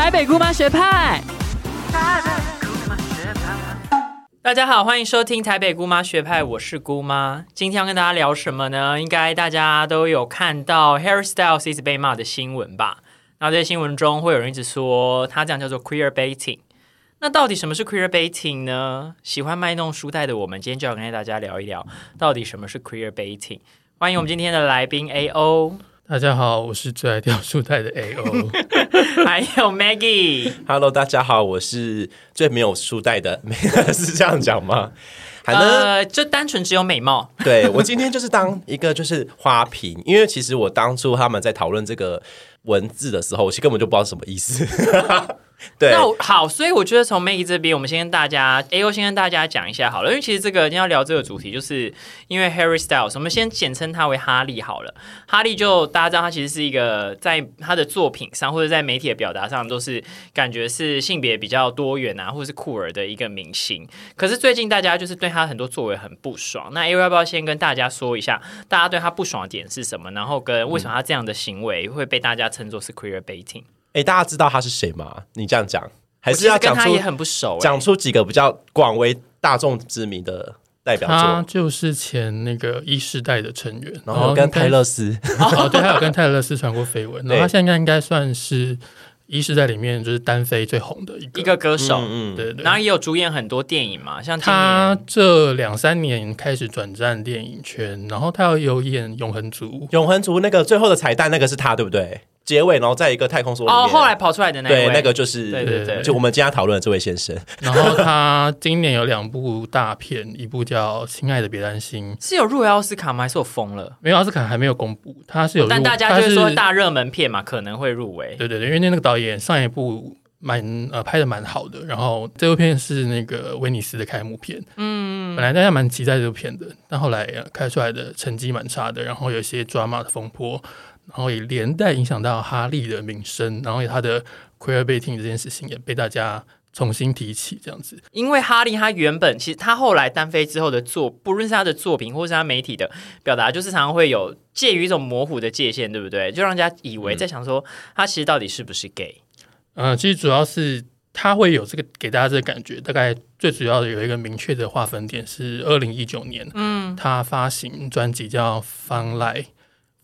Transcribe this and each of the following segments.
台北姑妈学派。大家好，欢迎收听台北姑妈学派，我是姑妈。今天要跟大家聊什么呢？应该大家都有看到 Harry Styles 一直被骂的新闻吧？那在新闻中会有人一直说他这样叫做 queer baiting。那到底什么是 queer baiting 呢？喜欢卖弄书袋的我们，今天就要跟大家聊一聊，到底什么是 queer baiting。欢迎我们今天的来宾 A O。大家好，我是最爱掉书袋的 A O，还有 Maggie。Hello，大家好，我是最没有书袋的，是这样讲吗？呃，就单纯只有美貌。对我今天就是当一个就是花瓶，因为其实我当初他们在讨论这个文字的时候，我其实根本就不知道什么意思。对，那好，所以我觉得从 Mayi 这边，我们先跟大家，A O 先跟大家讲一下好了，因为其实这个今天要聊这个主题，就是因为 Harry Styles，我们先简称他为哈利好了。哈利就大家知道，他其实是一个在他的作品上或者在媒体的表达上，都是感觉是性别比较多元啊，或者是酷儿的一个明星。可是最近大家就是对他很多作为很不爽。那 A O 要不要先跟大家说一下，大家对他不爽的点是什么？然后跟为什么他这样的行为会被大家称作是 queer baiting？哎，大家知道他是谁吗？你这样讲，还是要讲出也很不熟，讲出几个比较广为大众知名的代表作。他就是前那个一世代的成员，然后跟泰勒斯，哦，对，他有跟泰勒斯传过绯闻。然后他现在应该算是一世代里面就是单飞最红的一个一个歌手，嗯，对对。然后也有主演很多电影嘛，像他这两三年开始转战电影圈，然后他有演《永恒族》，《永恒族》那个最后的彩蛋，那个是他，对不对？结尾，然后在一个太空梭里面。哦，后来跑出来的那对，那个就是对对对，就我们今天讨论的这位先生。然后他今年有两部大片，一部叫《亲爱的别担心》，是有入围奥斯卡吗？还是我疯了？没有奥斯卡还没有公布，他是有，但大家就是说大热门片嘛，可能会入围。对对对，因为那个导演上一部蛮呃拍的蛮好的，然后这部片是那个威尼斯的开幕片。嗯，本来大家蛮期待这部片的，但后来开出来的成绩蛮差的，然后有一些抓马的风波。然后也连带影响到哈利的名声，然后他的 queer baiting 这件事情也被大家重新提起，这样子。因为哈利他原本其实他后来单飞之后的作，不论是他的作品或是他媒体的表达，就是常常会有介于一种模糊的界限，对不对？就让人家以为在想说他其实到底是不是 gay？嗯，其实主要是他会有这个给大家这个感觉，大概最主要的有一个明确的划分点是二零一九年，嗯，他发行专辑叫《Fun Life》。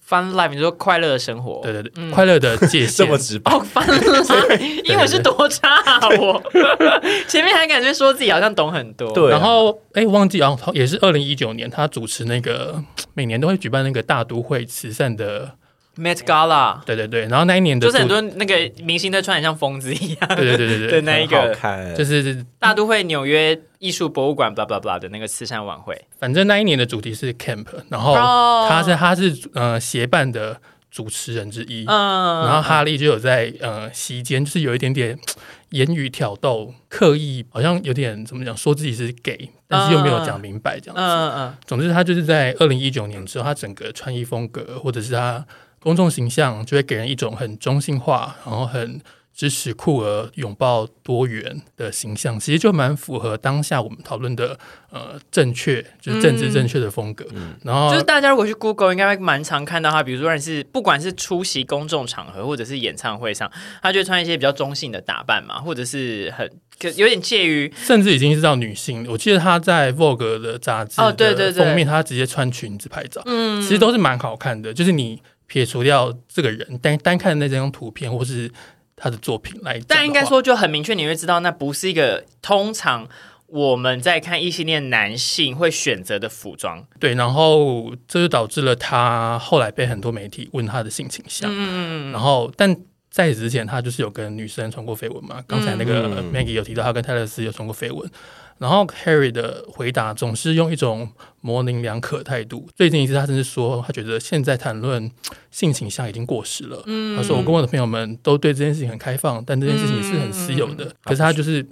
Fun life，你说快乐的生活，对对对，快乐的界限 这么直白。哦，Fun life，英文是多差啊！我 前面还感觉说自己好像懂很多，对。然后哎，忘记啊，也是二零一九年，他主持那个每年都会举办那个大都会慈善的。Met Gala，对对对，然后那一年的就是很多那个明星都穿的像疯子一样，对对对对对，那一个。就是大都会纽约艺术博物馆，blah blah blah 的那个慈善晚会。反正那一年的主题是 Camp，然后他是他是呃协办的主持人之一，嗯，然后哈利就有在呃席间就是有一点点 言语挑逗，刻意好像有点怎么讲，说自己是 gay，但是又没有讲明白这样子。嗯嗯，总之他就是在二零一九年之后，他整个穿衣风格或者是他。公众形象就会给人一种很中性化，然后很支持酷儿、拥抱多元的形象，其实就蛮符合当下我们讨论的呃正确，就是政治正确的风格。然后就是大家如果去 Google，应该会蛮常看到他，比如说是不管是出席公众场合或者是演唱会上，他就穿一些比较中性的打扮嘛，或者是很有点介于，甚至已经是到女性。我记得他在 Vogue 的杂志哦，对对对，封面他直接穿裙子拍照，嗯，其实都是蛮好看的，就是你。撇除掉这个人，单单看那张图片或是他的作品来，但应该说就很明确，你会知道那不是一个通常我们在看异性恋男性会选择的服装。对，然后这就导致了他后来被很多媒体问他的性倾向。嗯，然后但在此之前，他就是有跟女生传过绯闻嘛。刚才那个 Maggie 有提到，他跟泰勒斯有传过绯闻。然后 Harry 的回答总是用一种模棱两可态度。最近一次，他甚至说，他觉得现在谈论性倾向已经过时了。他说：“我跟我的朋友们都对这件事情很开放，但这件事情是很私有的。”可是他就是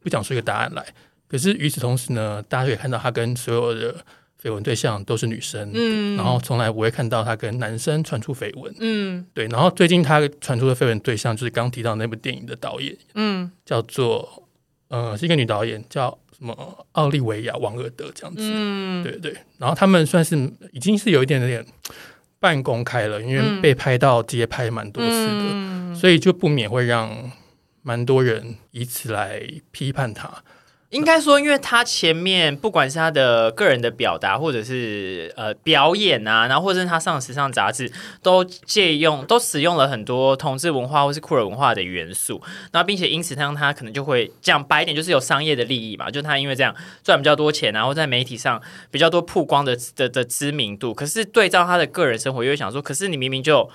不讲出一个答案来。可是与此同时呢，大家可以看到他跟所有的绯闻对象都是女生，嗯，然后从来不会看到他跟男生传出绯闻，嗯，对。然后最近他传出的绯闻对象就是刚提到那部电影的导演，嗯，叫做呃是一个女导演叫。什么奥利维亚·王尔德这样子，嗯，对对，然后他们算是已经是有一点点半公开了，因为被拍到街拍蛮多次的，所以就不免会让蛮多人以此来批判他。应该说，因为他前面不管是他的个人的表达，或者是呃表演啊，然后或者是他上时尚杂志，都借用都使用了很多同志文化或是酷儿文化的元素，然后并且因此让他可能就会讲白一点，就是有商业的利益嘛，就他因为这样赚比较多钱，然后在媒体上比较多曝光的的的知名度。可是对照他的个人生活，又想说，可是你明明就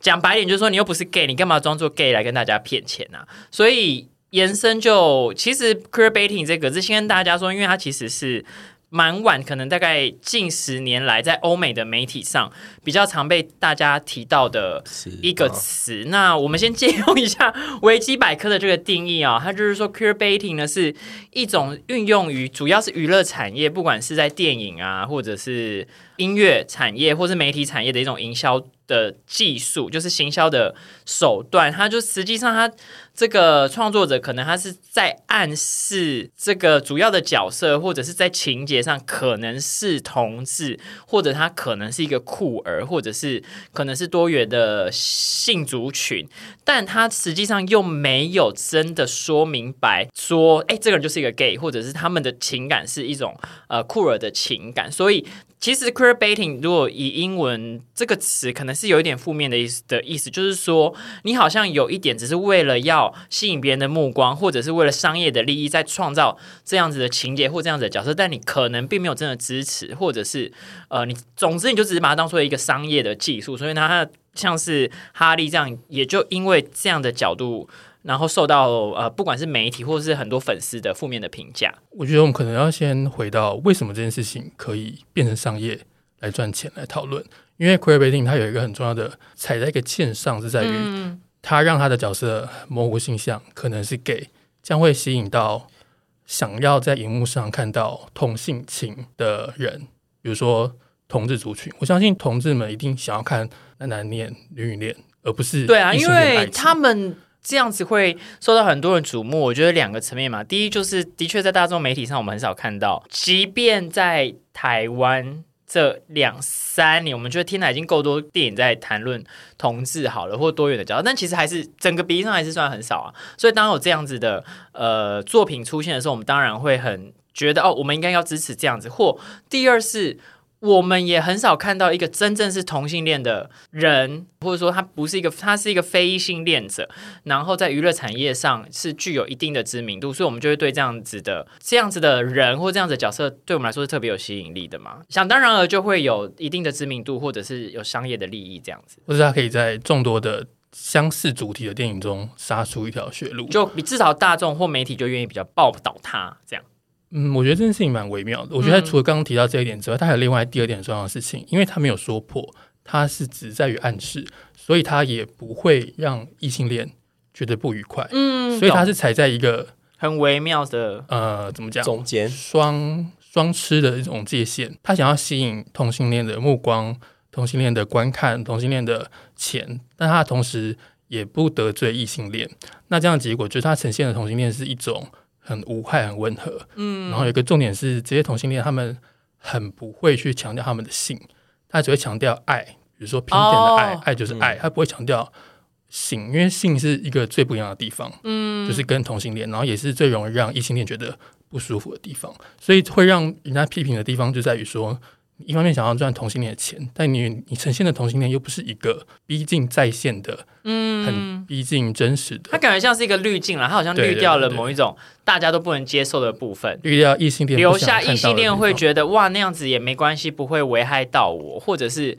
讲白一点，就是说你又不是 gay，你干嘛装作 gay 来跟大家骗钱啊？所以。延伸就其实 queer baiting 这个是先跟大家说，因为它其实是蛮晚，可能大概近十年来在欧美的媒体上比较常被大家提到的一个词。那我们先借用一下维基百科的这个定义啊，它就是说 queer baiting 呢是一种运用于主要是娱乐产业，不管是在电影啊，或者是音乐产业，或是媒体产业的一种营销的技术，就是行销的手段。它就实际上它。这个创作者可能他是在暗示这个主要的角色，或者是在情节上可能是同志，或者他可能是一个酷儿，或者是可能是多元的性族群，但他实际上又没有真的说明白，说哎，这个人就是一个 gay，或者是他们的情感是一种呃酷儿的情感，所以。其实 queer baiting 如果以英文这个词，可能是有一点负面的意思的意思，就是说你好像有一点只是为了要吸引别人的目光，或者是为了商业的利益，在创造这样子的情节或这样子的角色，但你可能并没有真的支持，或者是呃，你总之你就只是把它当做一个商业的技术，所以它像是哈利这样，也就因为这样的角度。然后受到呃，不管是媒体或者是很多粉丝的负面的评价。我觉得我们可能要先回到为什么这件事情可以变成商业来赚钱来讨论。因为 queer baiting 它有一个很重要的踩在一个线上，是在于它让它的角色模糊形象，可能是 gay，将会吸引到想要在荧幕上看到同性情的人，比如说同志族群。我相信同志们一定想要看男男恋、女女恋，而不是对啊，因为他们。这样子会受到很多人瞩目。我觉得两个层面嘛，第一就是的确在大众媒体上我们很少看到，即便在台湾这两三年，我们觉得天台已经够多电影在谈论同志好了，或多元的角，但其实还是整个比例上还是算很少啊。所以当有这样子的呃作品出现的时候，我们当然会很觉得哦，我们应该要支持这样子。或第二是。我们也很少看到一个真正是同性恋的人，或者说他不是一个，他是一个非异性恋者，然后在娱乐产业上是具有一定的知名度，所以我们就会对这样子的这样子的人或这样子的角色，对我们来说是特别有吸引力的嘛？想当然而就会有一定的知名度，或者是有商业的利益这样子，或者他可以在众多的相似主题的电影中杀出一条血路，就比至少大众或媒体就愿意比较报道他这样。嗯，我觉得这件事情蛮微妙的。我觉得除了刚刚提到这一点之外，他还有另外第二点重要的事情，因为他没有说破，他是只在于暗示，所以他也不会让异性恋觉得不愉快。嗯，所以他是踩在一个很微妙的呃，怎么讲？中间双双吃的一种界限。他想要吸引同性恋的目光、同性恋的观看、同性恋的钱，但他同时也不得罪异性恋。那这样的结果就是他呈现的同性恋是一种。很无害，很温和。嗯，然后有一个重点是，这些同性恋他们很不会去强调他们的性，他只会强调爱，比如说平等的爱，爱就是爱，他不会强调性，因为性是一个最不一样的地方。嗯，就是跟同性恋，然后也是最容易让异性恋觉得不舒服的地方，所以会让人家批评的地方就在于说。一方面想要赚同性恋的钱，但你你呈现的同性恋又不是一个逼近在线的，嗯，很逼近真实的。他感觉像是一个滤镜了，他好像滤掉了某一种大家都不能接受的部分，滤掉异性恋，留下异性恋会觉得哇那样子也没关系，不会危害到我，或者是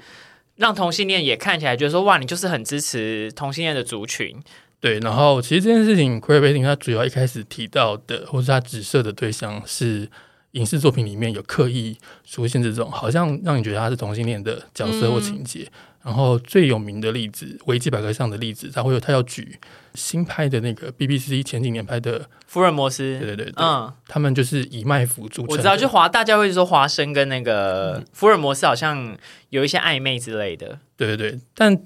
让同性恋也看起来觉得说哇你就是很支持同性恋的族群。对，然后其实这件事情 e e Baiting 他主要一开始提到的，或是他指涉的对象是。影视作品里面有刻意出现这种，好像让你觉得他是同性恋的角色或情节。然后最有名的例子，维基百科上的例子，他会有他要举新拍的那个 BBC 前几年拍的《福尔摩斯》。对对对，嗯，他们就是以卖腐著称。我知道，就华大家会说华生跟那个福尔摩斯好像有一些暧昧之类的。对对对，但。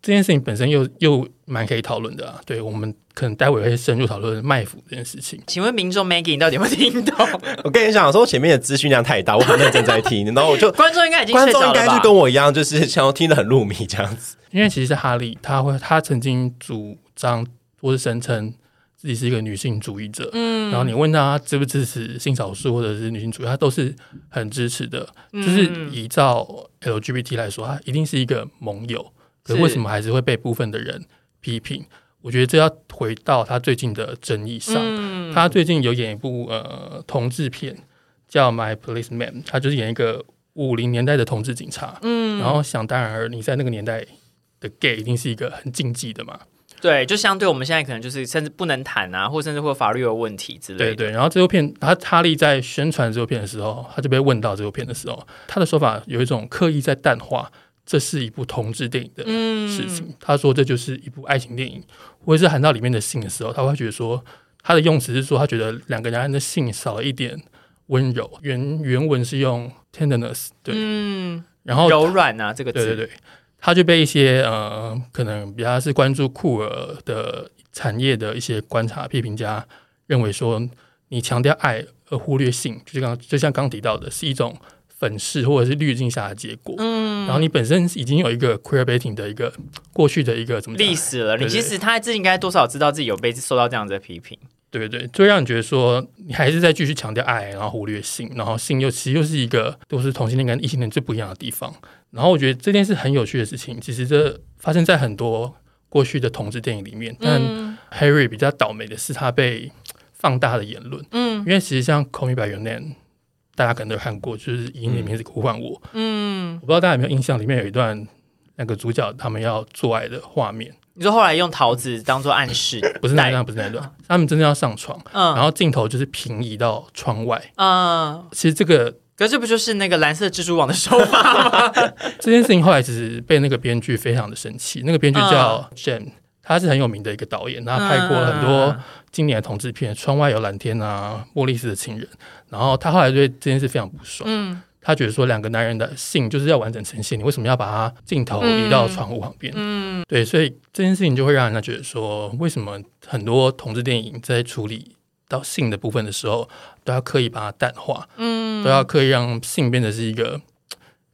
这件事情本身又又蛮可以讨论的啊，对我们可能待会会深入讨论卖腐这件事情。请问民众 Maggie，你到底有没有听懂？我跟你讲，说前面的资讯量太大，我很认真在听，然后我就观众应该已经观众应该是跟我一样，就是想要听得很入迷这样子。因为其实哈利，他会他曾经主张或是声称。自己是一个女性主义者，嗯，然后你问他支不支持性少数或者是女性主义，他都是很支持的。就是依照 LGBT 来说，他一定是一个盟友，可为什么还是会被部分的人批评？我觉得这要回到他最近的争议上。他最近有演一部呃同志片，叫《My Policeman》，他就是演一个五零年代的同志警察。嗯，然后想当然而你在那个年代的 gay 一定是一个很禁忌的嘛。对，就相对我们现在可能就是甚至不能谈啊，或甚至会有法律有问题之类的。对对。然后这部片，他哈利在宣传这部片的时候，他就被问到这部片的时候，他的说法有一种刻意在淡化。这是一部同志电影的事情。他说这就是一部爱情电影，或者是谈到里面的性的时候，他会觉得说他的用词是说他觉得两个男人的性少了一点温柔。原原文是用 tenderness，对，嗯，然后柔软啊这个词，对对对，他就被一些呃可能比较是关注酷儿的产业的一些观察批评家认为说，你强调爱而忽略性，就刚就像刚提到的是一种。粉饰或者是滤镜下的结果，嗯，然后你本身已经有一个 queer baiting 的一个过去的一个怎么历史了，你其实他自己应该多少知道自己有被受到这样子的批评，对对对，就让你觉得说你还是在继续强调爱，然后忽略性，然后性又其实又是一个都是同性恋跟异性恋最不一样的地方。然后我觉得这件事很有趣的事情，其实这发生在很多过去的同志电影里面，但 Harry 比较倒霉的是他被放大的言论，嗯，因为其实像 Call Me By Your Name。大家可能都看过，就是以你的名字呼唤我。嗯，我不知道大家有没有印象，里面有一段那个主角他们要做爱的画面。你说后来用桃子当做暗示，不是那段，不是那段，他们真的要上床，然后镜头就是平移到窗外。嗯，其实这个，可这不就是那个蓝色蜘蛛网的手法吗？这件事情后来其实被那个编剧非常的生气。那个编剧叫 Jam，他是很有名的一个导演，他拍过很多。经典的同志片《窗外有蓝天》啊，《莫莉斯的情人》，然后他后来对这件事非常不爽。嗯，他觉得说两个男人的性就是要完整呈现，你为什么要把他镜头移到窗户旁边？嗯，对，所以这件事情就会让人家觉得说，为什么很多同志电影在处理到性的部分的时候，都要刻意把它淡化？嗯，都要刻意让性变得是一个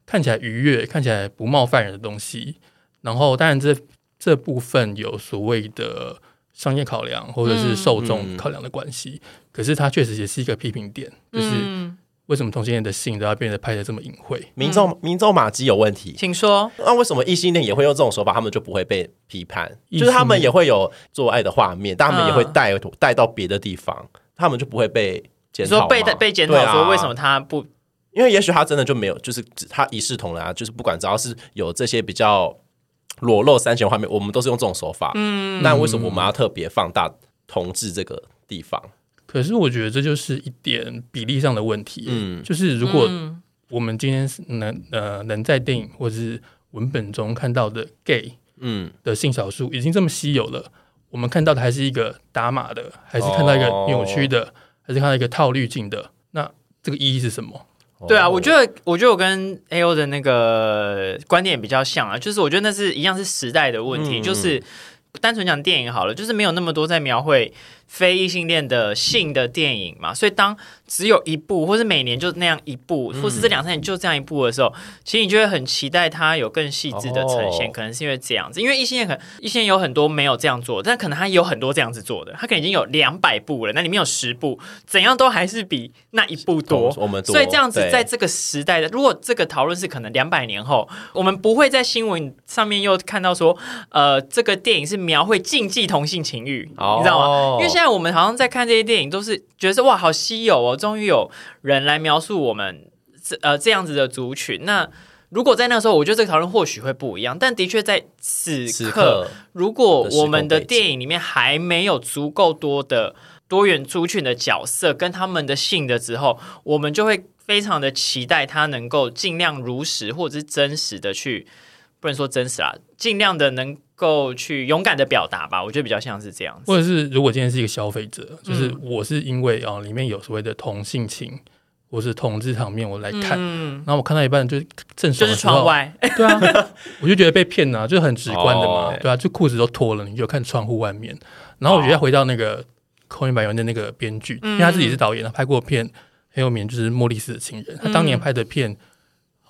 看起来愉悦、看起来不冒犯人的东西。然后，当然这这部分有所谓的。商业考量或者是受众考量的关系，可是它确实也是一个批评点，就是为什么同性恋的性都要变得拍的这么隐晦？民众民众马基有问题，请说。那为什么异性恋也会用这种手法，他们就不会被批判？就是他们也会有做爱的画面，但他们也会带带到别的地方，他们就不会被检讨。说被被检讨说为什么他不？因为也许他真的就没有，就是他一视同仁啊，就是不管只要是有这些比较。裸露三全画面，我们都是用这种手法。嗯，那为什么我们要特别放大同志这个地方？可是我觉得这就是一点比例上的问题。嗯，就是如果我们今天能呃能在电影或者是文本中看到的 gay 嗯的性少数已经这么稀有了，我们看到的还是一个打码的，还是看到一个扭曲的，还是看到一个套滤镜的，那这个意义是什么？对啊，我觉得，我觉得我跟 A O 的那个观点比较像啊，就是我觉得那是一样是时代的问题，就是单纯讲电影好了，就是没有那么多在描绘。非异性恋的性的电影嘛，所以当只有一部，或是每年就那样一部，或是这两三年就这样一部的时候，其实你就会很期待它有更细致的呈现。可能是因为这样子，因为异性恋可能异性恋有很多没有这样做，但可能他有很多这样子做的，他可能已经有两百部了，那里面有十部，怎样都还是比那一部多。我们所以这样子，在这个时代的，如果这个讨论是可能两百年后，我们不会在新闻上面又看到说，呃，这个电影是描绘禁忌同性情欲，你知道吗？因为现在。在我们好像在看这些电影，都是觉得是哇，好稀有哦！终于有人来描述我们这呃这样子的族群。那如果在那时候，我觉得这个讨论或许会不一样。但的确在此刻，如果我们的电影里面还没有足够多的多元族群的角色跟他们的性的时候，我们就会非常的期待他能够尽量如实或者是真实的去，不能说真实啊，尽量的能。够去勇敢的表达吧，我觉得比较像是这样子。或者是如果今天是一个消费者，就是我是因为啊里面有所谓的同性情或是同志场面，我来看，然后我看到一半就正就是窗外，对啊，我就觉得被骗了，就很直观的嘛，对啊，就裤子都脱了，你就看窗户外面。然后我觉得回到那个《空云百元》的那个编剧，因为他自己是导演，他拍过片很有名，就是《莫莉斯的情人》，他当年拍的片。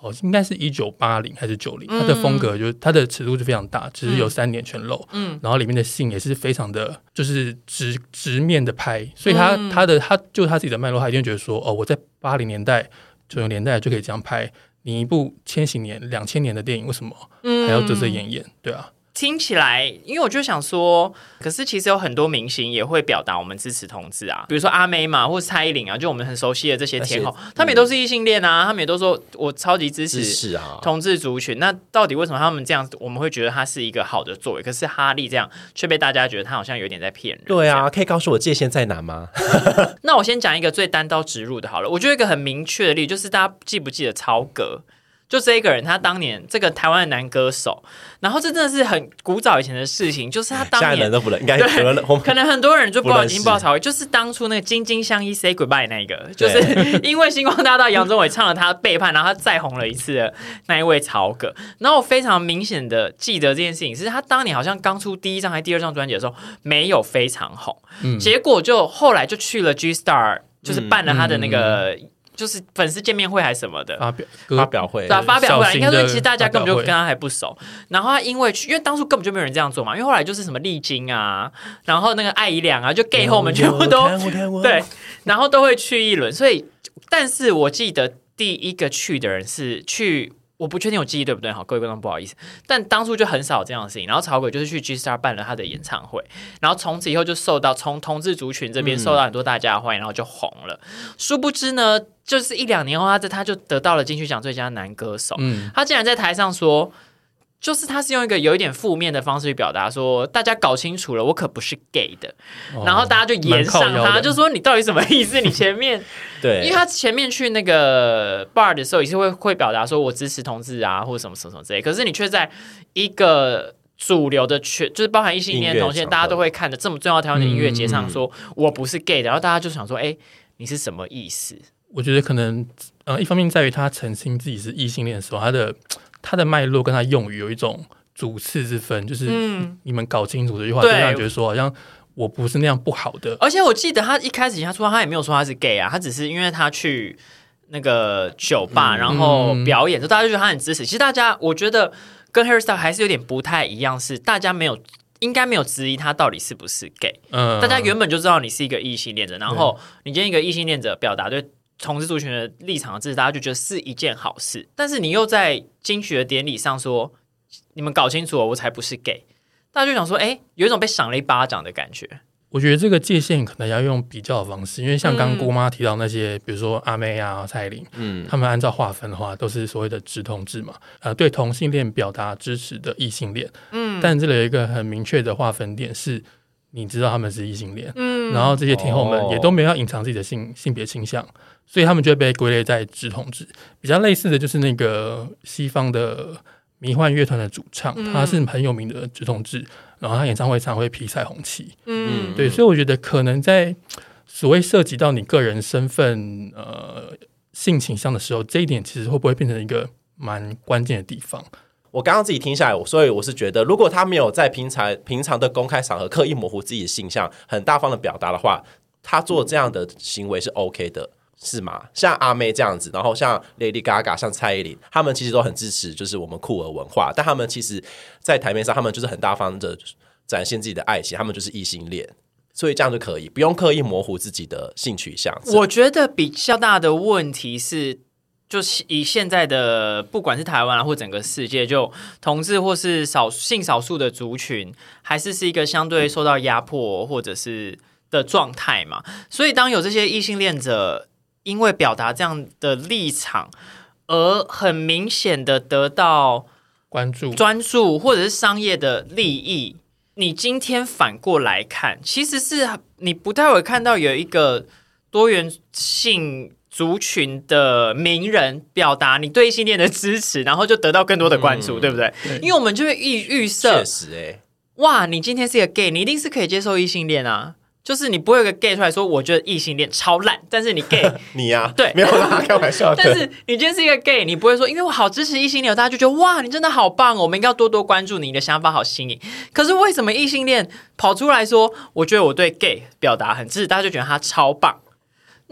哦，应该是一九八零还是九零，它的风格就是它的尺度是非常大，只是有三点全露，嗯，然后里面的信也是非常的，就是直直面的拍，所以他他的他就他自己的脉络，他一定觉得说，哦，我在八零年代九零年代就可以这样拍，你一部千禧年两千年的电影，为什么还要遮遮掩掩？对啊。听起来，因为我就想说，可是其实有很多明星也会表达我们支持同志啊，比如说阿妹嘛，或是蔡依林啊，就我们很熟悉的这些天后，他们也都是异性恋啊，他们也都说我超级支持同志族群。那到底为什么他们这样，我们会觉得他是一个好的作为？可是哈利这样却被大家觉得他好像有点在骗人。对啊，可以告诉我界限在哪吗？那我先讲一个最单刀直入的好了，我觉得一个很明确的例子，就是大家记不记得超格？就这一个人，他当年这个台湾的男歌手，然后这真的是很古早以前的事情，就是他当年都不能，应该可能很多人就不已经不知道曹就是当初那个《金金相依 Say Goodbye》那个，就是 因为星光大道杨宗纬唱了他背叛，然后他再红了一次的那一位曹格。然后我非常明显的记得这件事情，是他当年好像刚出第一张还第二张专辑的时候没有非常红，结果就后来就去了 G Star，就是办了他的那个。就是粉丝见面会还是什么的发表发表会，对发表会，应该说其实大家根本就跟他还不熟。然后他因为去，因为当初根本就没有人这样做嘛。因为后来就是什么丽晶啊，然后那个艾怡良啊，就 gay 后们全部都 对，然后都会去一轮。所以，但是我记得第一个去的人是去。我不确定我记忆对不对，好，各位观众不好意思，但当初就很少这样的事情。然后草鬼就是去 G Star 办了他的演唱会，然后从此以后就受到从同志族群这边受到很多大家的欢迎，然后就红了。殊不知呢，就是一两年后，他这他就得到了金曲奖最佳男歌手。嗯，他竟然在台上说。就是他是用一个有一点负面的方式去表达，说大家搞清楚了，我可不是 gay 的，然后大家就延上他，就说你到底什么意思？你前面对，因为他前面去那个 bar 的时候也是会会表达说我支持同志啊，或者什么什么什么之类，可是你却在一个主流的圈，就是包含异性恋同性，大家都会看的这么重要台湾的音乐节上，说我不是 gay 的，然后大家就想说，哎，你是什么意思？我觉得可能呃，一方面在于他澄清自己是异性恋的时候，他的。他的脉络跟他用语有一种主次之分，就是你们搞清楚这句话，就让人觉得说好像我不是那样不好的。而且我记得他一开始他说他也没有说他是 gay 啊，他只是因为他去那个酒吧然后表演，就大家就觉得他很支持。其实大家我觉得跟 Harry Styles 还是有点不太一样，是大家没有应该没有质疑他到底是不是 gay。嗯，大家原本就知道你是一个异性恋者，然后你今天一个异性恋者表达对。同志族群的立场支持，大家就觉得是一件好事。但是你又在金曲的典礼上说，你们搞清楚了，我才不是 gay。大家就想说，哎，有一种被赏了一巴掌的感觉。我觉得这个界限可能要用比较的方式，因为像刚刚姑妈提到那些，比如说阿妹啊、蔡玲，嗯，他们按照划分的话，都是所谓的直同志嘛，呃，对同性恋表达支持的异性恋，嗯，但这里有一个很明确的划分点是。你知道他们是异性恋，嗯，然后这些天后们也都没有隐藏自己的性性别倾向，所以他们就会被归类在直同志。比较类似的就是那个西方的迷幻乐团的主唱，他是很有名的直同志，然后他演唱会常会披彩虹旗，嗯，对，所以我觉得可能在所谓涉及到你个人身份、呃性倾向的时候，这一点其实会不会变成一个蛮关键的地方？我刚刚自己听下来，所以我是觉得，如果他没有在平常平常的公开场合刻意模糊自己的形象，很大方的表达的话，他做这样的行为是 OK 的，是吗？像阿妹这样子，然后像 Lady Gaga、像蔡依林，他们其实都很支持，就是我们酷儿文化，但他们其实，在台面上，他们就是很大方的展现自己的爱情，他们就是异性恋，所以这样就可以不用刻意模糊自己的性取向。我觉得比较大的问题是。就是以现在的不管是台湾啊，或整个世界，就同志或是少性少数的族群，还是是一个相对受到压迫或者是的状态嘛。所以当有这些异性恋者因为表达这样的立场，而很明显的得到关注、专注或者是商业的利益，你今天反过来看，其实是你不太会看到有一个多元性。族群的名人表达你对异性恋的支持，然后就得到更多的关注，对不对？因为我们就会预预设，确实，哎，哇，你今天是一个 gay，你一定是可以接受异性恋啊。就是你不会有个 gay 出来说，我觉得异性恋超烂，但是你 gay，你呀，对，没有啦，开玩笑。但是你今天是一个 gay，你不会说，因为我好支持异性恋，大家就觉得哇，你真的好棒哦，我们应该要多多关注你的想法，好新颖。可是为什么异性恋跑出来说，我觉得我对 gay 表达很支持，大家就觉得他超棒？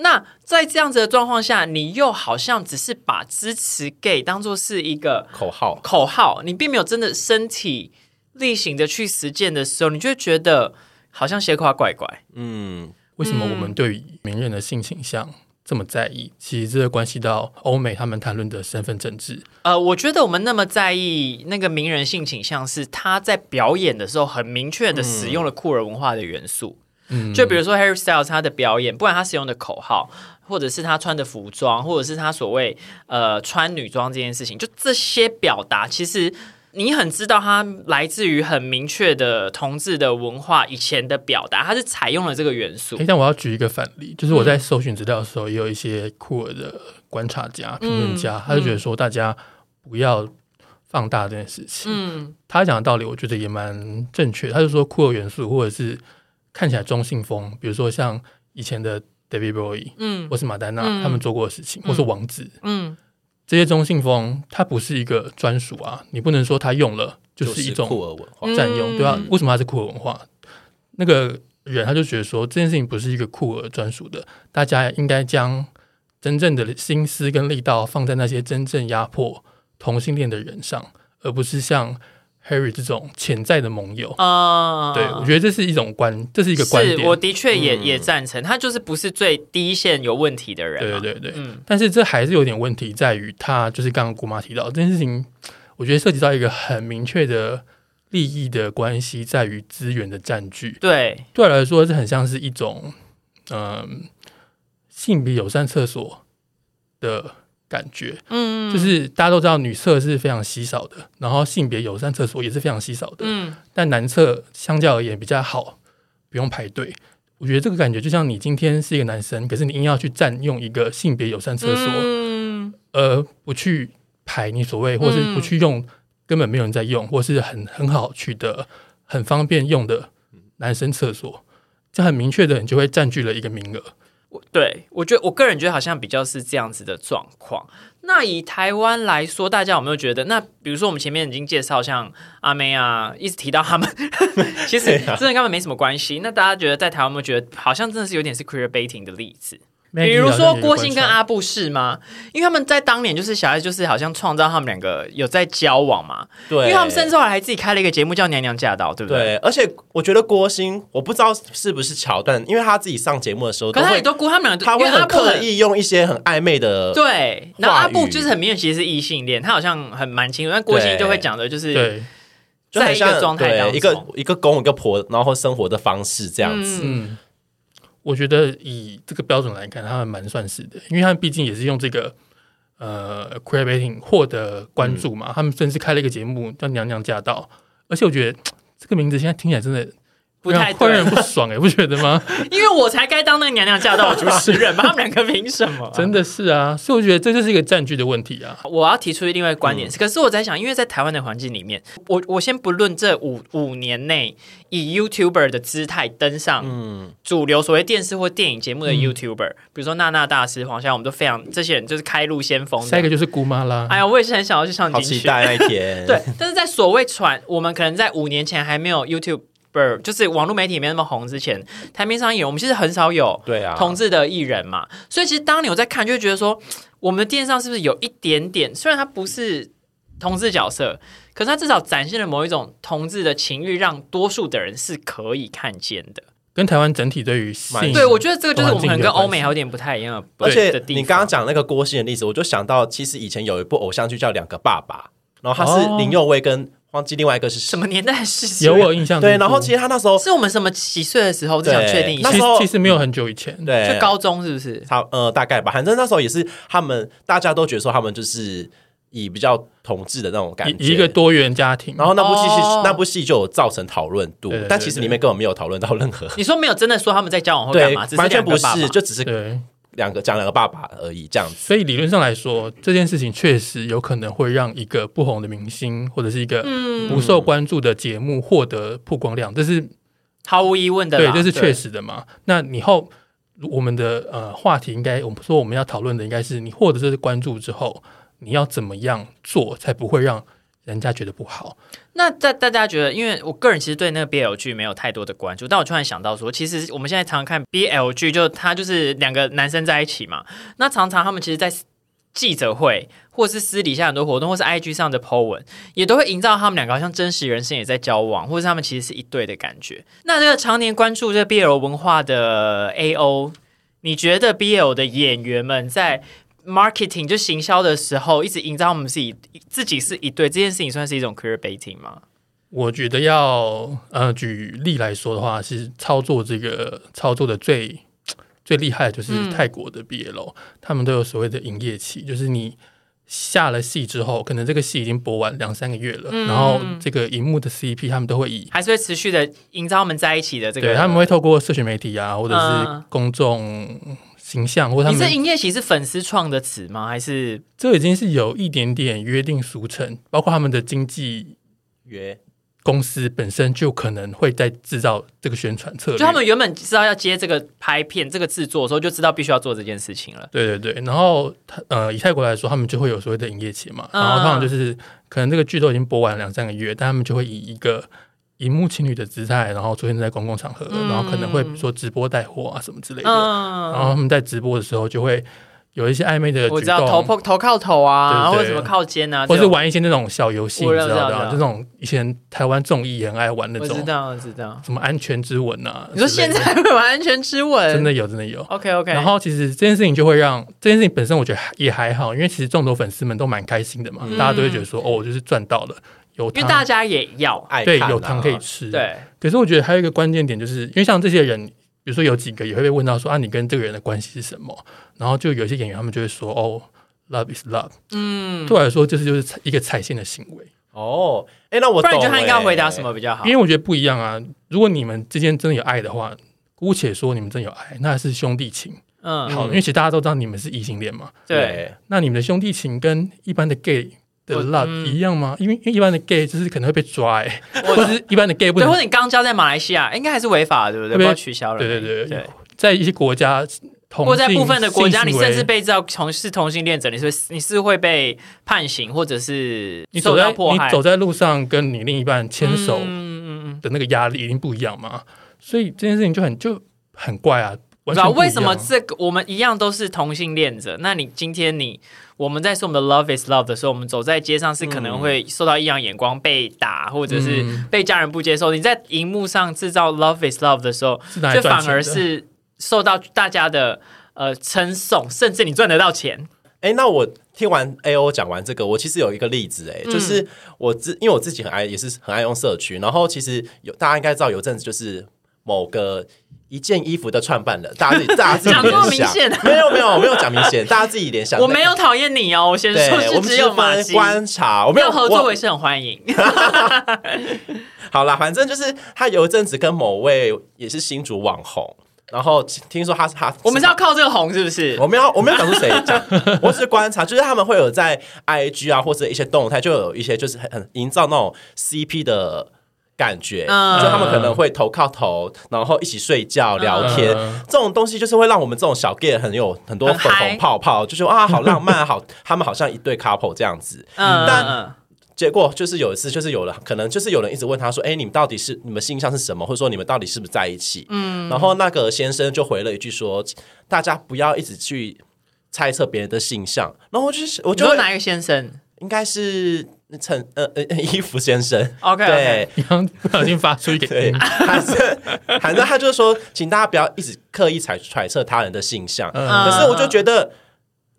那在这样子的状况下，你又好像只是把支持 gay 当做是一个口号，口号，你并没有真的身体力行的去实践的时候，你就会觉得好像斜夸怪怪。嗯，为什么我们对于名人的性倾向这么在意？其实这个关系到欧美他们谈论的身份政治。呃，我觉得我们那么在意那个名人性倾向，是他在表演的时候很明确的使用了酷儿文化的元素。嗯，就比如说 Harry Styles 他的表演，不管他使用的口号，或者是他穿的服装，或者是他所谓呃穿女装这件事情，就这些表达，其实你很知道他来自于很明确的同志的文化以前的表达，他是采用了这个元素诶。但我要举一个反例，就是我在搜寻资料的时候，也有一些酷儿的观察家、评论家，他就觉得说大家不要放大这件事情。嗯他讲的道理，我觉得也蛮正确。他就说酷儿元素或者是看起来中性风，比如说像以前的 David Bowie 嗯。或是马丹娜、嗯。他们做过的事情，或是王子嗯。这些中性风，它不是一个专属啊，你不能说他用了就是一种酷儿文化，嗯。占用，对吧、为什么它是酷儿文化？那个人他就觉得说这件事情不是一个酷儿专属的，大家应该将真正的心思跟力道放在那些真正压迫同性恋的人上，而不是像 Harry 这种潜在的盟友。啊，对，我觉得这是一种观，这是一个观点。是我的确也、嗯也赞成，他就是不是最第一线有问题的人嘛。对对对对，嗯但是这还是有点问题，在于他就是刚刚姑妈提到这件事情，我觉得涉及到一个很明确的利益的关系，在于资源的占据。对，对我来说，这很像是一种嗯、性别友善厕所的感觉，嗯就是大家都知道女厕是非常稀少的，然后性别友善厕所也是非常稀少的，嗯但男厕相较而言比较好，不用排队。我觉得这个感觉就像你今天是一个男生，可是你硬要去占用一个性别友善厕所，嗯而不去排你所谓，或是不去用根本没有人在用，或是很很好取得、很方便用的男生厕所，这很明确的，你就会占据了一个名额。我对我觉得我个人觉得好像比较是这样子的状况。那以台湾来说，大家有没有觉得？那比如说我们前面已经介绍像阿妹啊，一直提到他们，其实真的根本没什么关系。那大家觉得在台湾有没有觉得好像真的是有点是 queer baiting 的例子？比如说郭鑫跟阿布是吗？因为他们在当年就是小孩，就是好像创造他们两个有在交往嘛。对，因为他们甚至后来还自己开了一个节目叫《娘娘驾到》，对不对？对，而且我觉得郭鑫，我不知道是不是桥段，因为他自己上节目的时候，会可是他也都估他们两个，他会很刻意用一些很暧昧的，对，然后阿布就是很明显其实是异性恋，他好像很蛮清楚，但郭鑫就会讲的就是对，在一个就很像状态当中对一个一个公一个婆，然后生活的方式这样子。嗯，我觉得以这个标准来看，他们蛮算是的，因为他们毕竟也是用这个呃 queer baiting 获得关注嘛，他们甚至开了一个节目叫《娘娘驾到》，而且我觉得 这个名字现在听起来真的不太会让人，不爽哎、不觉得吗？因为我才该当那个娘娘驾到的主持人嘛，他们两个凭什么啊、真的是啊，所以我觉得这就是一个占据的问题啊。我要提出另外一个观点是，可是我在想，因为在台湾的环境里面，我我先不论这五五年内以 YouTuber 的姿态登上嗯，主流所谓电视或电影节目的嗯 YouTuber，、比如说娜娜大师、黄夏，我们都非常这些人就是开路先锋的。下一个就是姑妈啦，哎呀，我也是很想要去上好进去。期待那一天。对，但是在所谓传，我们可能在五年前还没有 YouTube。就是网络媒体没那么红之前，台面上艺人我们其实很少有对啊，同志的艺人嘛，所以其实当你有在看，就会觉得说，我们的电视上是不是有一点点，虽然他不是同志角色，可是他至少展现了某一种同志的情欲，让多数的人是可以看见的。跟台湾整体对于性对，我觉得这个就是我们可能跟欧美还有点不太一样的而且你刚刚讲那个郭鑫的例子，我就想到，其实以前有一部偶像剧叫《两个爸爸》，然后他是哦。林佑威跟忘记另外一个是什么年代的事情？有我印象。对，然后其实他那时候是我们什么几岁的时候？我只想确定一下那时，候其实没有很久以前，对就高中是不是？差呃大概吧，反正那时候也是他们大家都觉得说他们就是以比较同志的那种感觉，一个多元家庭，然后那部戏是、哦那部戏就有造成讨论度，但其实里面根本没有讨论到任何。你说没有真的说他们在交往或干嘛？完全不是，就只是对，两个讲两个爸爸而已，这样子。所以理论上来说，这件事情确实有可能会让一个不红的明星或者是一个嗯不受关注的节目获得曝光量，这是毫无疑问的对，这是确实的嘛。那以后我们的呃话题应该，我们说我们要讨论的应该是你获得这些关注之后，你要怎么样做才不会让人家觉得不好。那大大家觉得，因为我个人其实对那个 BL 剧没有太多的关注，但我突然想到说，其实我们现在常常看 BL 剧，就他就是两个男生在一起嘛，那常常他们其实，在记者会或是私底下很多活动，或是 IG 上的 po 文，也都会营造他们两个好像真实人生也在交往，或者他们其实是一对的感觉。那这个常年关注这 BL 文化的 AO，你觉得 BL 的演员们在 marketing 就行销的时候，一直营造我们自己自己是一对，这件事情算是一种 career baiting 吗？我觉得要呃举例来说的话，是操作这个操作的最最厉害的就是泰国的 BL，、他们都有所谓的营业期，就是你下了戏之后，可能这个戏已经播完两三个月了，然后这个荧幕的 CP 他们都会以还是会持续的营造我们在一起的这个？对他们会透过社群媒体啊，或者嗯是公众形象，或他们你是营业期是粉丝创的词吗？还是这已经是有一点点约定俗成，包括他们的经纪约公司本身就可能会在制造这个宣传策略。就他们原本知道要接这个拍片、这个制作的时候，就知道必须要做这件事情了？对对对，然后他呃，以泰国来说，他们就会有所谓的营业期嘛，嗯然后通常就是可能这个剧都已经播完两三个月，但他们就会以一个荧幕情侣的姿态，然后出现在公共场合，然后可能会说直播带货啊什么之类的，嗯，然后他们在直播的时候就会有一些暧昧的举我知道头动。碰头靠头啊，对对或者什么靠肩啊，或是玩一些那种小游戏，你知道的这种以前台湾综艺也很爱玩那种我知道，我知道。什么安全之吻啊。你说现在会玩安全之吻？真的有，真的有。？OK OK。然后其实这件事情就会让这件事情本身，我觉得也还好，因为其实众多粉丝们都蛮开心的嘛，大家都会觉得说，哦，我就是赚到了，有因为，大家也要爱对有糖可以吃。。对，可是我觉得还有一个关键点，就是因为像这些人，比如说有几个也会被问到说啊，你跟这个人的关系是什么？然后就有一些演员他们就会说，哦，love is love。嗯，对我来说，就是就是一个踩线的行为，哦，哎，那我不然你觉得他应该要回答什么比较好因？为我觉得不一样啊。如果你们之间真的有爱的话，姑且说你们真有爱，那是兄弟情。嗯，好，因为其实大家都知道你们是异性恋嘛。对，那你们的兄弟情跟一般的 gay 的我 love 嗯一样吗？因为因为一般的 gay 就是可能会被抓、欸，我或者是一般的 gay 不对，能或者你刚交在马来西亚，应该还是违法的，对不对？对不要取消了。对对对对。在一些国家同或在部分的国家，你甚至被知道从是同性恋者，你是会你是会被判刑，或者是你走在。你走在路上跟你另一半牵手的那个压力一定不一样嘛，所以这件事情就很就很怪啊。不知道为什么这个我们一样都是同性恋者，那你今天你我们在说我们的 love is love 的时候，我们走在街上是可能会受到异样眼光、被打，或者是嗯。被家人不接受。你在荧幕上制造 love is love 的时候，就反而是受到大家的呃称颂，甚至你赚得到钱。哎，那我听完 A O 讲完这个，我其实有一个例子，哎，嗯。就是我自因为我自己很爱，也是很爱用社区，然后其实有大家应该知道，有阵子就是某个一件衣服的创办人，大家自己 大家自己联想，明显啊没有没有没有讲明显，大家自己联想。我没有讨厌你哦，我先，说我们是只有。观察，我没有合作，我我也是很欢迎。好啦，反正就是他有一阵子跟某位也是新竹网红，然后听说他是他，我们是要靠这个红，是不是？我们要我们要讲出谁讲，我只是观察，就是他们会有在 IG 啊或者一些动态，就有一些就是很很营造那种 CP 的感觉，嗯就他们可能会头靠头，然后一起睡觉聊天，嗯这种东西就是会让我们这种小 gay 很有很多粉嗨红泡泡，就说啊好浪漫，好 他们好像一对 couple 这样子，嗯，但嗯结果就是有一次，就是有了，可能就是有人一直问他说：“哎，你们到底是你们性向是什么？或者说你们到底是不是在一起？”嗯，然后那个先生就回了一句说：“大家不要一直去猜测别人的性向。”然后我就是我就哪一个先生应该是陈呃呃 衣服先生。？OK，对你刚不小心发出一个 对，音，反正反正他就是说，请大家不要一直刻意揣揣测他人的性向。嗯可是我就觉得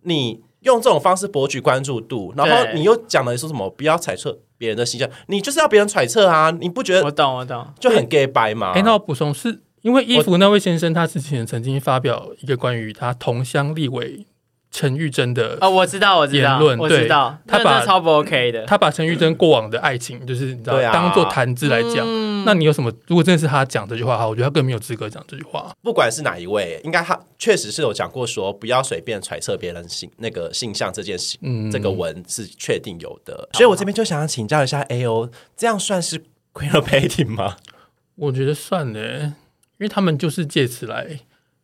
你用这种方式博取关注度，然后你又讲了说什么不要揣测别人的形象，你就是要别人揣测啊！你不觉得我懂我懂。就很 gay 白嘛？哎、那我补充是因为衣服那位先生他之前曾经发表一个关于他同乡立委陈玉珍的哦，我知道，我知道，言论我知道，他把超不 OK 的。他把陈玉珍过往的爱情，就是你知道当做谈资来讲。嗯那你有什么？如果真的是他讲这句话的话，我觉得他更没有资格讲这句话。不管是哪一位，应该他确实是有讲过说不要随便揣测别人性那个性向这件事，嗯这个文是确定有的。所以我这边就想要请教一下 A O，这样算是 queer baiting 吗？我觉得算了，因为他们就是借此来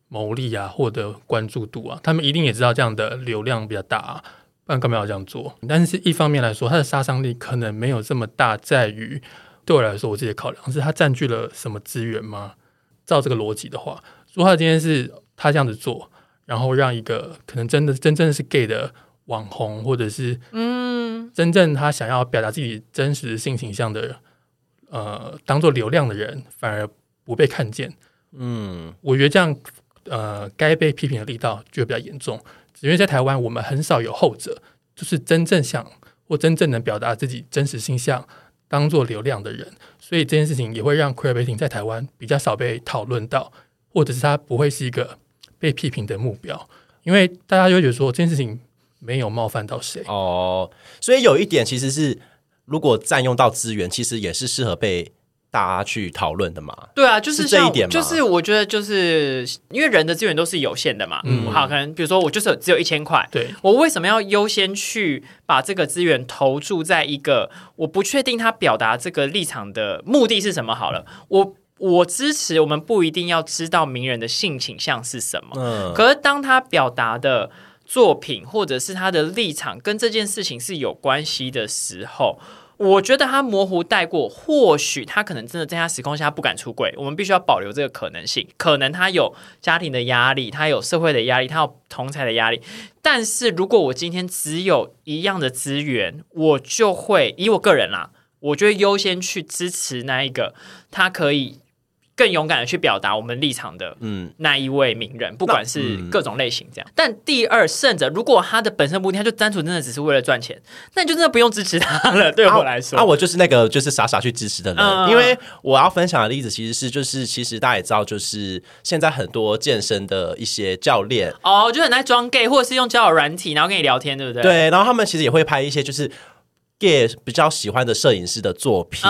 牟利啊，获得关注度啊。他们一定也知道这样的流量比较大、啊，不然干嘛要这样做？但是一方面来说，它的杀伤力可能没有这么大，在于对我来说，我自己的考量是它占据了什么资源吗？照这个逻辑的话，如果他今天是他这样子做，然后让一个可能真的真正是 gay 的网红，或者是嗯，真正他想要表达自己真实性形象的，呃，当做流量的人，反而不被看见，嗯，我觉得这样，呃，该被批评的力道就会比较严重。因为在台湾，我们很少有后者，就是真正想或真正能表达自己真实形象。当做流量的人，所以这件事情也会让 queerbaiting 在台湾比较少被讨论到，或者是它不会是一个被批评的目标，因为大家就会觉得说这件事情没有冒犯到谁哦。所以有一点其实是，如果占用到资源，其实也是适合被。大家去讨论的嘛？对啊，就是这一点嘛，就是我觉得就是因为人的资源都是有限的嘛。嗯，好，可能比如说我就是只有一千块，对我为什么要优先去把这个资源投注在一个我不确定他表达这个立场的目的是什么？好了，我我支持我们不一定要知道名人的性倾向是什么，嗯，可是当他表达的作品或者是他的立场跟这件事情是有关系的时候。我觉得他模糊带过，或许他可能真的在他时空下不敢出轨，我们必须要保留这个可能性。可能他有家庭的压力，他有社会的压力，他有同才的压力。但是如果我今天只有一样的资源，我就会以我个人啦，我就会优先去支持那一个他可以。更勇敢的去表达我们立场的，嗯，那一位名人，不管是各种类型这样。但第二胜者，如果他的本身目的他就单纯真的只是为了赚钱，那你就真的不用支持他了。对我来说，啊，我就是那个就是傻傻去支持的人。因为我要分享的例子其实是，就是其实大家也知道，就是现在很多健身的一些教练，哦，就很爱装 gay，或者是用交友软体，然后跟你聊天，对不对？对，然后他们其实也会拍一些就是 gay 比较喜欢的摄影师的作品去。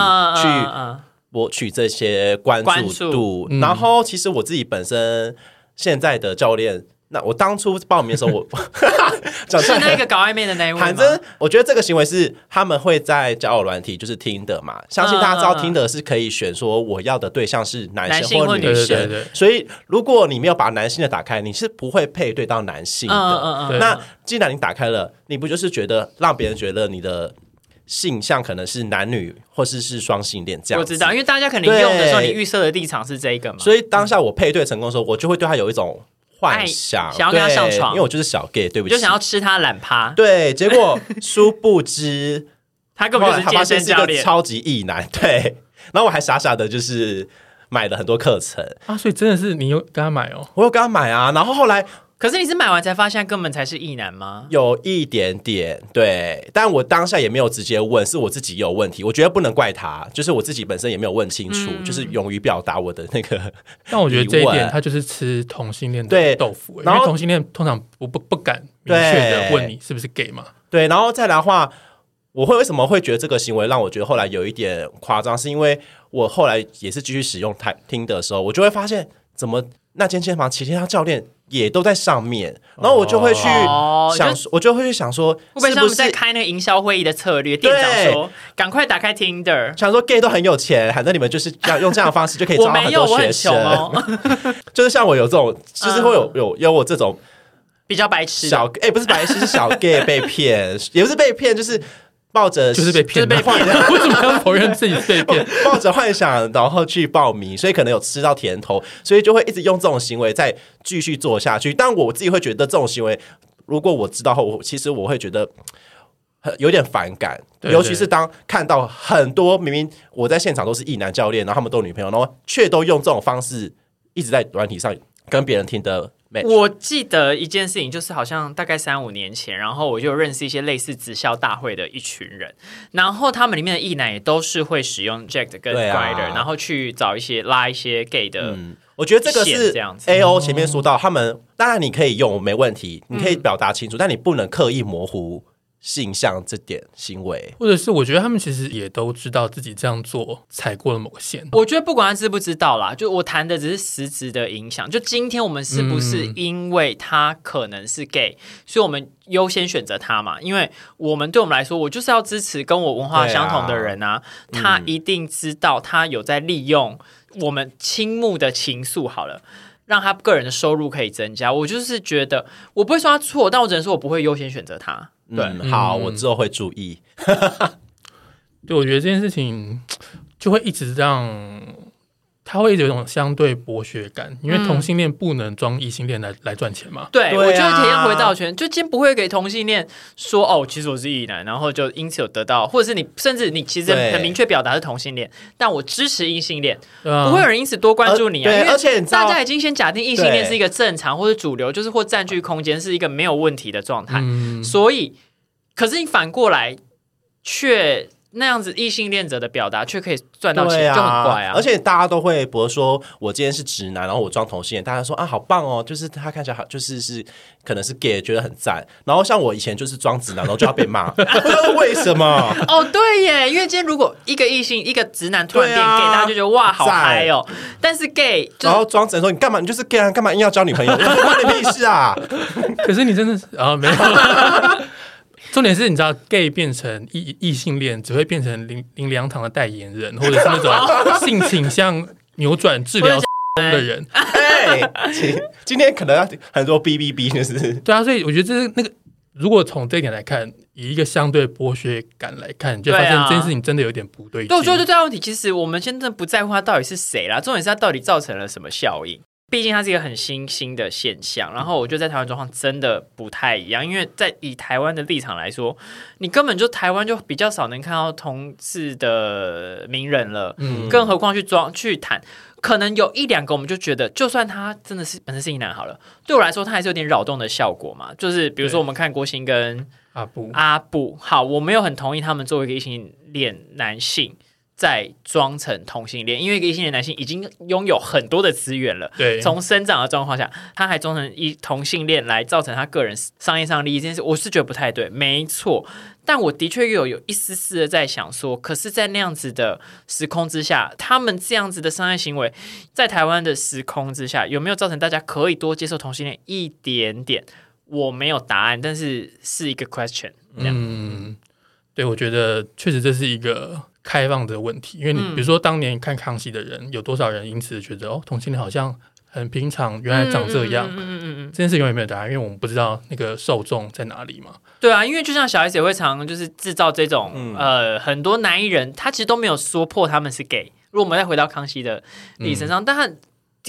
博取这些关注度，然后其实我自己本身现在的教练，那我当初报名的时候，我 是那个搞暧昧的那位。反正我觉得这个行为是他们会在交友软体，就是听的嘛。相信大家知道听的是可以选说我要的对象是男性或女生，所以如果你没有把男性的打开，你是不会配对到男性的。那既然你打开了，你不就是觉得让别人觉得你的？性向可能是男女，或是是双性恋这样。我知道，因为大家肯定用的时候，你预设的立场是这个嘛。所以当下我配对成功的时候，我就会对他有一种幻想，想要跟他上床，因为我就是小 gay，对不起，就想要吃他懒趴。对，结果殊不知 他根本就是健身教练，超级异男。对，然后我还傻傻的，就是买了很多课程啊，所以真的是你有跟他买哦，我有跟他买啊，然后后来。可是你是买完才发现根本才是异男吗？有一点点对，但我当下也没有直接问，是我自己有问题。我觉得不能怪他，就是我自己本身也没有问清楚，就是勇于表达我的那个。但我觉得这一点，他就是吃同性恋的豆腐，因为同性恋通常不不不敢明确的问你是不是 gay 嘛。对，然后再来的话，我会为什么会觉得这个行为让我觉得后来有一点夸张？是因为我后来也是继续使用台听的时候，我就会发现怎么那间健身房其他教练。也都在上面，然后我就会去想，我就会去想说，会不会他们在开那个营销会议的策略？店长说，赶快打开 Tinder，想说 gay 都很有钱，反正你们就是要用这样的方式就可以 招很多学生。就是像我有这种，就是会有有有我这种比较白痴小哎，不是白痴，是小 gay 被骗，也不是被骗，就是。抱着就是被骗，被骗，为什么要否认自己被骗？抱着幻想，然后去报名，所以可能有吃到甜头，所以就会一直用这种行为再继续做下去。但我自己会觉得这种行为，如果我知道后，我其实我会觉得有点反感，尤其是当看到很多明明我在现场都是异男教练，然后他们都有女朋友，然后却都用这种方式一直在软体上跟别人听的。我记得一件事情，就是好像大概三五年前，然后我就认识一些类似直销大会的一群人，然后他们里面的艺男也都是会使用 Jack 跟 Grider，然后去找一些拉一些 Gay 的。我觉得这个是这样子。A O 前面说到，他们当然你可以用没问题，你可以表达清楚，但你不能刻意模糊。性向这点行为，或者是我觉得他们其实也都知道自己这样做踩过了某个线。我觉得不管他知不知道啦，就我谈的只是实质的影响。就今天我们是不是因为他可能是 gay，所以我们优先选择他嘛？因为我们对我们来说，我就是要支持跟我文化相同的人啊。他一定知道他有在利用我们倾慕的情愫，好了，让他个人的收入可以增加。我就是觉得我不会说他错，但我只能说我不会优先选择他。对嗯，好，嗯我之后会注意。对，我觉得这件事情就会一直让他会有一种相对剥削感，因为嗯。同性恋不能装异性恋来来赚钱嘛。对，我觉得体验回到权，就今天不会给同性恋说哦，其实我是异男，然后就因此有得到，或者是你甚至你其实很明确表达是同性恋，但我支持异性恋，啊。不会有人因此多关注你啊，因为大家已经先假定异性恋是一个正常或者主流，就是或占据空间是一个没有问题的状态，嗯，所以，可是你反过来却那样子异性恋者的表达却可以赚到钱，对就很怪啊，而且大家都会，比如说我今天是直男，然后我装同性恋，大家说啊好棒哦，就是他看起来好，就是是可能是 gay，觉得很赞。然后像我以前就是装直男，然后就要被骂，不知道为什么。哦，对耶，因为今天如果一个异性一个直男突然变 gay，、大家就觉得哇好嗨哦。但是 gay 就然后装直男说你干嘛？你就是 gay 啊，干嘛硬要交女朋友？关你屁事啊！可是你真的是啊没有。重点是，你知道，gay 变成异异性恋，只会变成林林良堂的代言人，或者是那种 性倾向扭转治疗的人。哎，今今天可能要很多 B B B，就是 对啊，所以我觉得这是那个，如果从这一点来看，以一个相对剥削感来看，你就发现这件事情真的有点不对劲。对，我觉得对这个问题，其实我们现在不在乎他到底是谁啦，重点是他到底造成了什么效应。毕竟它是一个很新兴的现象，然后我觉得在台湾状况真的不太一样，因为在以台湾的立场来说，你根本就台湾就比较少能看到同志的名人了，嗯更何况去装去谈，可能有一两个我们就觉得，就算他真的是本身是一男好了，对我来说他还是有点扰动的效果嘛，就是比如说我们看郭鑫跟阿布，阿布，好，我没有很同意他们作为一个异性恋男性。再装成同性恋，因为一个异性恋男性已经拥有很多的资源了，对，从生长的状况下，他还装成一同性恋来造成他个人商业上利益这件事，我是觉得不太对，没错。但我的确有有一丝丝的在想说，可是，在那样子的时空之下，他们这样子的商业行为，在台湾的时空之下，有没有造成大家可以多接受同性恋一点点？我没有答案，但是是一个 question。嗯，对，我觉得确实这是一个开放的问题，因为你嗯比如说当年看康熙的人，有多少人因此觉得哦，同性恋好像很平常，原来长这样。嗯嗯嗯嗯嗯，这件事永远没有答案，因为我们不知道那个受众在哪里嘛。对啊，因为就像小 S 也会常就是制造这种、嗯呃很多男艺人，他其实都没有说破他们是 gay。如果我们再回到康熙的历史身上，但他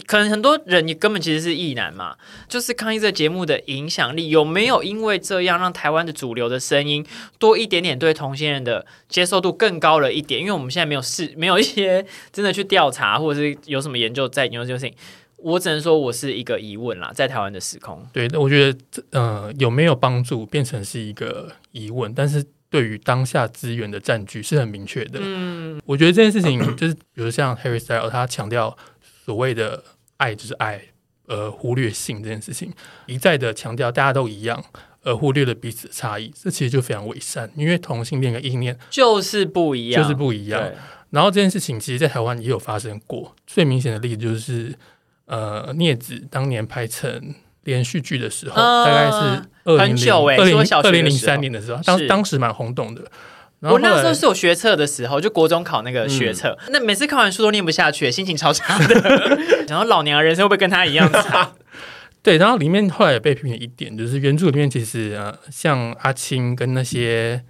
可能很多人你根本其实是意男嘛，就是抗议这个节目的影响力有没有因为这样让台湾的主流的声音多一点点对同性恋的接受度更高了一点？因为我们现在没有事，没有一些真的去调查或者是有什么研究在研究这个事情。我只能说，我是一个疑问啦，在台湾的时空，对，我觉得这呃有没有帮助变成是一个疑问，但是对于当下资源的占据是很明确的。嗯，我觉得这件事情就是，比如像 Harry Styles 他强调所谓的爱就是爱，呃，忽略性这件事情，一再的强调大家都一样，而忽略了彼此的差异，这其实就非常伪善，因为同性恋跟异性恋就是不一样，就是不一样。然后这件事情其实，在台湾也有发生过。最明显的例子就是，呃，镊子当年拍成连续剧的时候，嗯大概是二零零二零二零零三年的时候，当是当时蛮轰动的。然后我那后来时候是有学测的时候，就国中考那个学测，那每次看完书都念不下去，心情超差的。然后老娘的人生会不会跟他一样差？对，然后里面后来也被批评了一点，就是原著里面其实呃，像阿青跟那些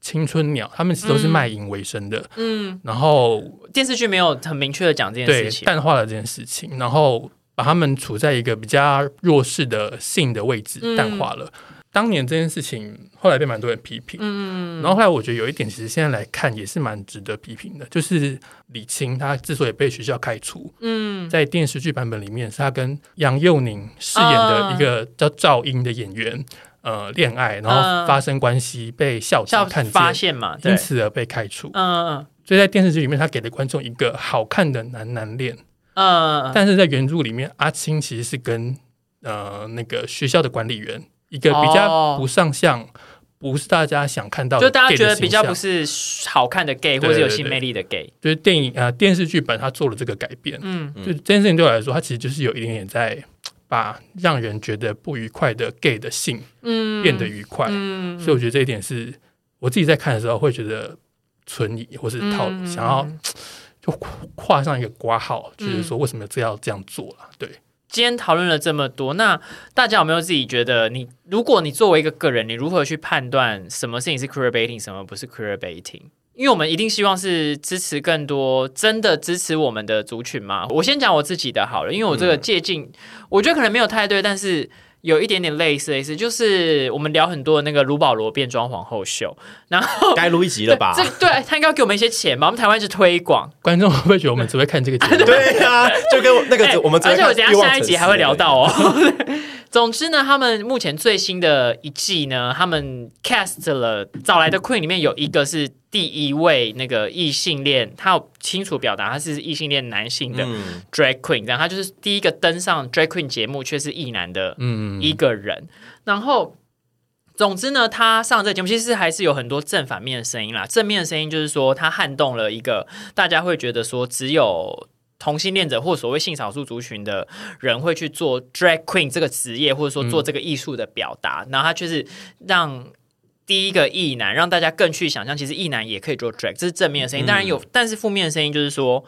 青春鸟，他们其实都是卖淫为生的，嗯，然后电视剧没有很明确的讲这件对事情。淡化了这件事情，然后把他们处在一个比较弱势的性的位置，嗯淡化了。当年这件事情后来被蛮多人批评，嗯，然后后来我觉得有一点，其实现在来看也是蛮值得批评的，就是李青他之所以被学校开除，嗯，在电视剧版本里面是他跟杨佑宁饰演的一个叫赵英的演员。呃，恋爱，然后发生关系，被校校长看见，发现嘛，因，此而被开除。嗯嗯所以在电视剧里面，他给了观众一个好看的男男恋，嗯嗯，但是在原著里面，阿青其实是跟呃那个学校的管理员，一个比较哦。不上相，不是大家想看到的就大家觉得比较不是好看的 gay，或对者有性魅力的 gay。就是电影呃电视剧本他做了这个改变，嗯。就这件事情对我来说，它其实就是有一点点在把让人觉得不愉快的 gay 的性嗯，变得愉快，嗯，所以我觉得这一点是我自己在看的时候会觉得存疑，或是套、想要就跨上一个挂号，就是说为什么这要这样做了？对，今天讨论了这么多，那大家有没有自己觉得你，如果你作为一个个人，你如何去判断什么事情是 queer baiting，什么不是 queer baiting？因为我们一定希望是支持更多真的支持我们的族群嘛。我先讲我自己的好了，因为我这个借镜，我觉得可能没有太对，但是。有一点点类似，类似就是我们聊很多的那个卢保罗变装皇后秀，然后 该录一集了吧？这对他应该要给我们一些钱吧？我们台湾是推广，观众会不会觉得我们只会看这个节目？对呀，就跟那个我们而且我等下下一集还会聊到哦。总之呢，他们目前最新的一季呢，他们 cast 了找来的 queen 里面有一个是第一位那个异性恋，他有清楚表达他是异性恋男性的 drag queen，然后他就是第一个登上 drag queen 节目却是异男的一个人。然后，总之呢，他上这个节目其实还是有很多正反面的声音啦。正面的声音就是说，他撼动了一个大家会觉得说只有。同性恋者或所谓性少数族群的人会去做 drag queen 这个职业，或者说做这个艺术的表达，然后他却是让第一个异男让大家更去想象，其实异男也可以做 drag，这是正面的声音。当然有，但是负面的声音就是说，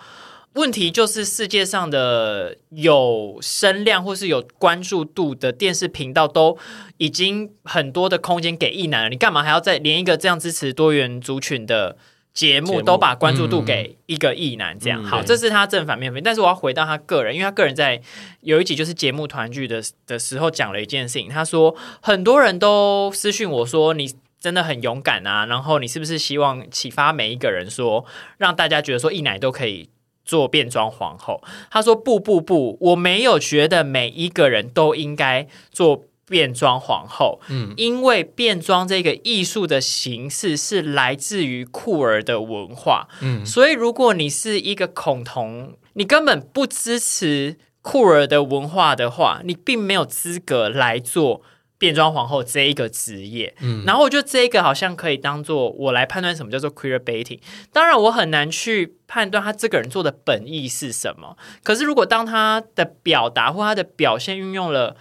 问题就是世界上的有声量或是有关注度的电视频道都已经很多的空间给异男了，你干嘛还要再连一个这样支持多元族群的？节目都把关注度给一个艺男，这样好，这是他正反面分。但是我要回到他个人，因为他个人在有一集就是节目团聚的的时候讲了一件事情，他说很多人都私讯我说你真的很勇敢啊，然后你是不是希望启发每一个人说让大家觉得说一奶都可以做变装皇后？他说不不不，我没有觉得每一个人都应该做。变装皇后，嗯，因为变装这个艺术的形式是来自于酷儿的文化，嗯，所以如果你是一个恐同，你根本不支持酷儿的文化的话，你并没有资格来做变装皇后这一个职业，嗯，然后我觉得这一个好像可以当做我来判断什么叫做 queer baiting。当然，我很难去判断他这个人做的本意是什么，可是如果当他的表达或他的表现运用了。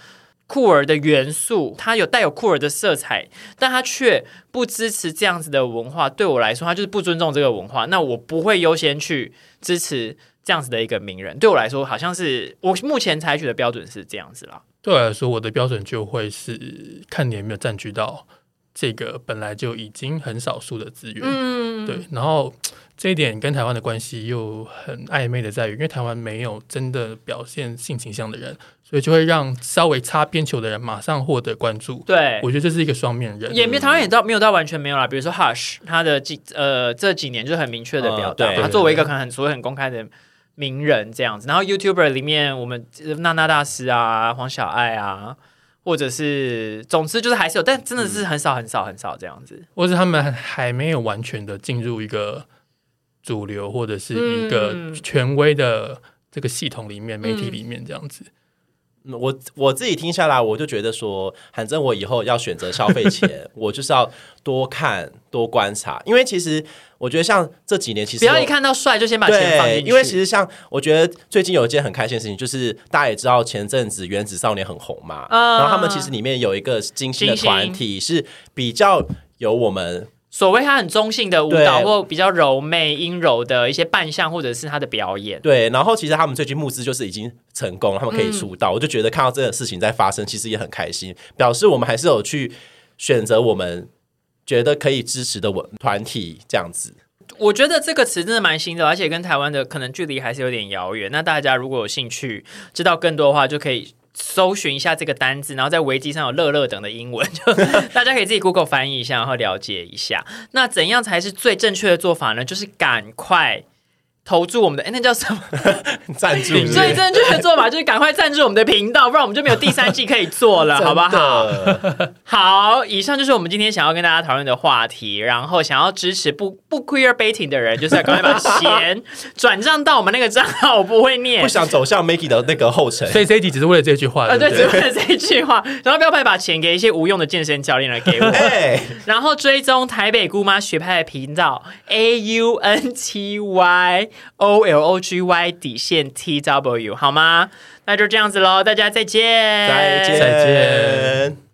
酷儿的元素，他有带有酷儿的色彩，但他却不支持这样子的文化。对我来说，他就是不尊重这个文化。那我不会优先去支持这样子的一个名人。对我来说，好像是我目前采取的标准是这样子啦。对我来说，我的标准就会是看你有没有占据到这个本来就已经很少数的资源。嗯，对。然后这一点跟台湾的关系又很暧昧的在于，因为台湾没有真的表现性倾向的人。所以就会让稍微擦边球的人马上获得关注。对，我觉得这是一个双面人。也没台湾也到没有到完全没有啦。比如说 Hush，他的几呃这几年就很明确的表达，他作为一个可能很所谓很公开的名人这样子。然后 YouTuber 里面，我们娜娜大师啊、黄小爱啊，或者是总之就是还是有，但真的是很少很少很少这样子。或者他们还没有完全的进入一个主流或者是一个权威的这个系统里面、媒体里面这样子。我我自己听下来，我就觉得说，反正我以后要选择消费前，我就是要多看多观察，因为其实我觉得像这几年，其实不要一看到帅就先把钱放进去。因为其实像我觉得最近有一件很开心的事情，就是大家也知道前阵子原子少年很红嘛，然后他们其实里面有一个精心的团体是比较有我们。所谓他很中性的舞蹈，或比较柔媚、阴柔的一些扮相，或者是他的表演。对，然后其实他们最近募资就是已经成功，他们可以出道。我就觉得看到这个事情在发生，其实也很开心，表示我们还是有去选择我们觉得可以支持的文团体这样子。我觉得这个词真的蛮新的，而且跟台湾的可能距离还是有点遥远。那大家如果有兴趣知道更多的话，就可以。搜寻一下这个单字，然后在维基上有“乐乐”等的英文，就大家可以自己 Google 翻译一下，然后了解一下。那怎样才是最正确的做法呢？就是赶快。投注我们的哎，那叫什么 赞助？最正确的做法就是赶快赞助我们的频道，不然我们就没有第三季可以做了，好不好？好，以上就是我们今天想要跟大家讨论的话题。然后想要支持不不 queer baiting 的人，就是要赶快把钱转账到我们那个账号，我不会念。不想走向 Maggie 的那个后尘，所以这一集只是为了这句话。对，只为了这一句话。然后不要派把钱给一些无用的健身教练来给我。然后追踪台北姑妈学派的频道 A U N T Y。O L O G Y 底线 T W 好吗？那就这样子喽，大家再见，再见，再见。